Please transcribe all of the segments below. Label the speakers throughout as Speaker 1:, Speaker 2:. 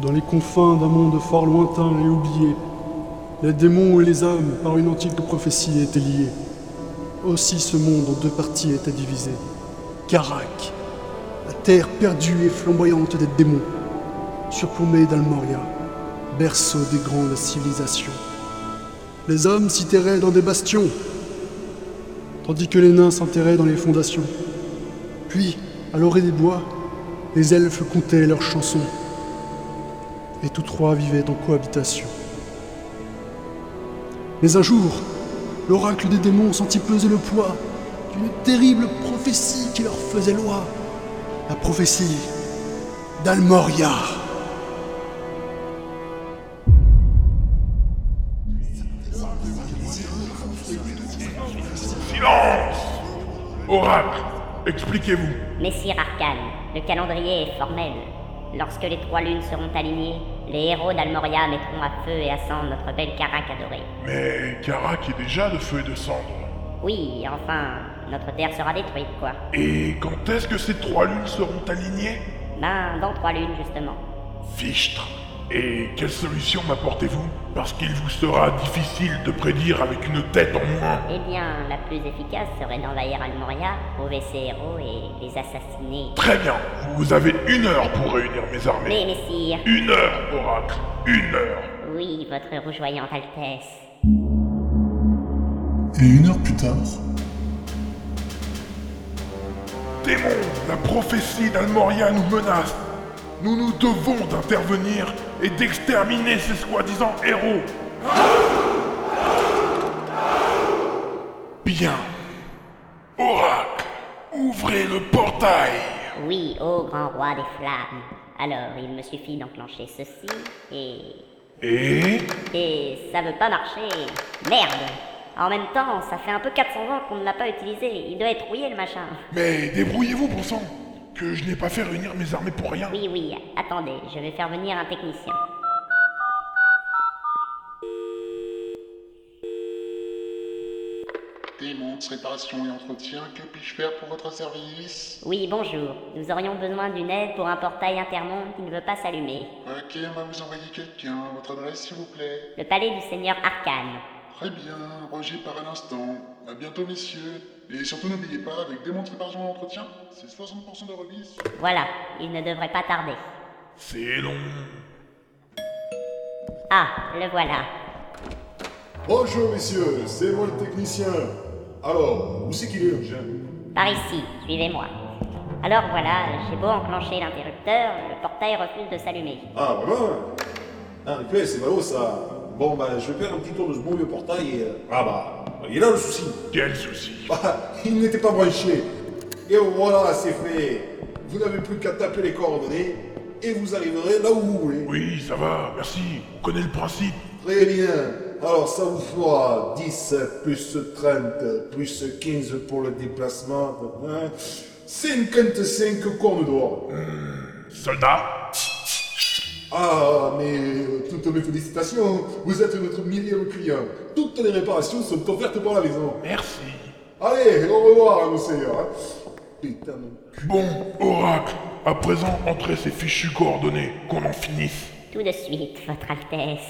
Speaker 1: Dans les confins d'un monde fort lointain et oublié, les démons et les hommes, par une antique prophétie, étaient liés. Aussi ce monde en deux parties était divisé. Karak, la terre perdue et flamboyante des démons, surplombée d'Almoria, berceau des grandes civilisations. Les hommes s'y terraient dans des bastions, tandis que les nains s'enterraient dans les fondations. Puis, à l'orée des bois, les elfes contaient leurs chansons, et tous trois vivaient en cohabitation. Mais un jour, l'oracle des démons sentit peser le poids d'une terrible prophétie qui leur faisait loi. La prophétie d'Almoria.
Speaker 2: Silence Oracle, expliquez-vous.
Speaker 3: Messire Arcane, le calendrier est formel. Lorsque les trois lunes seront alignées, les héros d'Almoria mettront à feu et à sang notre belle Karak adorée.
Speaker 2: Mais Karak est déjà de feu et de cendre.
Speaker 3: Oui, enfin, notre terre sera détruite, quoi.
Speaker 2: Et quand est-ce que ces trois lunes seront alignées?
Speaker 3: Ben, dans trois lunes, justement.
Speaker 2: Fichtre. Et quelle solution m'apportez-vous Parce qu'il vous sera difficile de prédire avec une tête en moins.
Speaker 3: Eh bien, la plus efficace serait d'envahir Almoria, trouver ses héros et les assassiner.
Speaker 2: Très bien, vous avez une heure pour réunir mes armées.
Speaker 3: Mais, messire,
Speaker 2: Une heure, Oracle, une heure.
Speaker 3: oui, votre rougeoyante Altesse.
Speaker 4: Et une heure plus tard,
Speaker 2: Démon, la prophétie d'Almoria nous menace. Nous nous devons d'intervenir et d'exterminer ces soi-disant héros. Bien. Oracle, ouvrez le portail.
Speaker 3: Oui, ô grand roi des flammes. Alors, il me suffit d'enclencher ceci et...
Speaker 2: Et?
Speaker 3: Et ça veut pas marcher. Merde En même temps, ça fait un peu 400 ans qu'on ne l'a pas utilisé. Il doit être rouillé le machin.
Speaker 2: Mais débrouillez-vous, bon sang. Que je n'ai pas fait réunir mes armées pour rien.
Speaker 3: Oui, oui, attendez, je vais faire venir un technicien.
Speaker 5: Démonte, réparation et entretien, que puis-je faire pour votre service?
Speaker 3: Oui, bonjour. Nous aurions besoin d'une aide pour un portail intermonde qui ne veut pas s'allumer.
Speaker 5: Ok, on va vous envoyer quelqu'un. Votre adresse, s'il vous plaît
Speaker 3: Le palais du seigneur Arcane.
Speaker 5: Très bien, Roger par un instant. À bientôt, messieurs. Et surtout, n'oubliez pas, avec démonte, réparation et entretien, c'est 60% de remise.
Speaker 3: Voilà, il ne devrait pas tarder.
Speaker 2: C'est long.
Speaker 3: Ah, le voilà.
Speaker 6: Bonjour messieurs, c'est moi le technicien. Alors, où c'est qu'il est l'engin
Speaker 3: Par ici, suivez-moi. Alors voilà, j'ai beau enclencher l'interrupteur, le portail refuse de s'allumer.
Speaker 6: Ah voilà En effet, c'est ballot ça. Bon bah je vais faire un petit tour de ce bon vieux portail et... euh, Ah bah, il là le souci.
Speaker 2: Quel souci?
Speaker 6: Ah, il n'était pas branché. Et voilà, c'est fait. Vous n'avez plus qu'à taper les coordonnées et vous arriverez là où vous voulez.
Speaker 2: Oui, ça va, merci. On connaît le principe.
Speaker 6: Très bien. Alors ça vous fera 10 plus 30 plus 15 pour le déplacement. hein? 55 cornes d'or.
Speaker 2: Soldat
Speaker 6: Ah, mais euh, toutes mes félicitations. Vous êtes notre millième client. Toutes les réparations sont offertes par la maison.
Speaker 2: Merci.
Speaker 6: Allez, au revoir, monseigneur. hein. Putain, mon cul.
Speaker 2: Bon, Oracle, à présent, entrez ces fichues coordonnées, qu'on en finisse.
Speaker 3: Tout de suite, votre Altesse.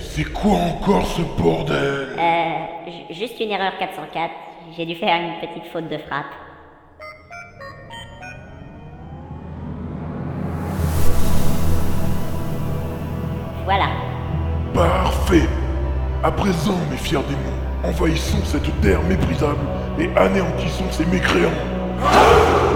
Speaker 2: C'est quoi encore ce bordel?
Speaker 3: Euh, ju- juste une erreur 404. J'ai dû faire une petite faute de frappe. Voilà.
Speaker 2: Parfait À présent, mes fiers démons, envahissons cette terre méprisable et anéantissons ces mécréants.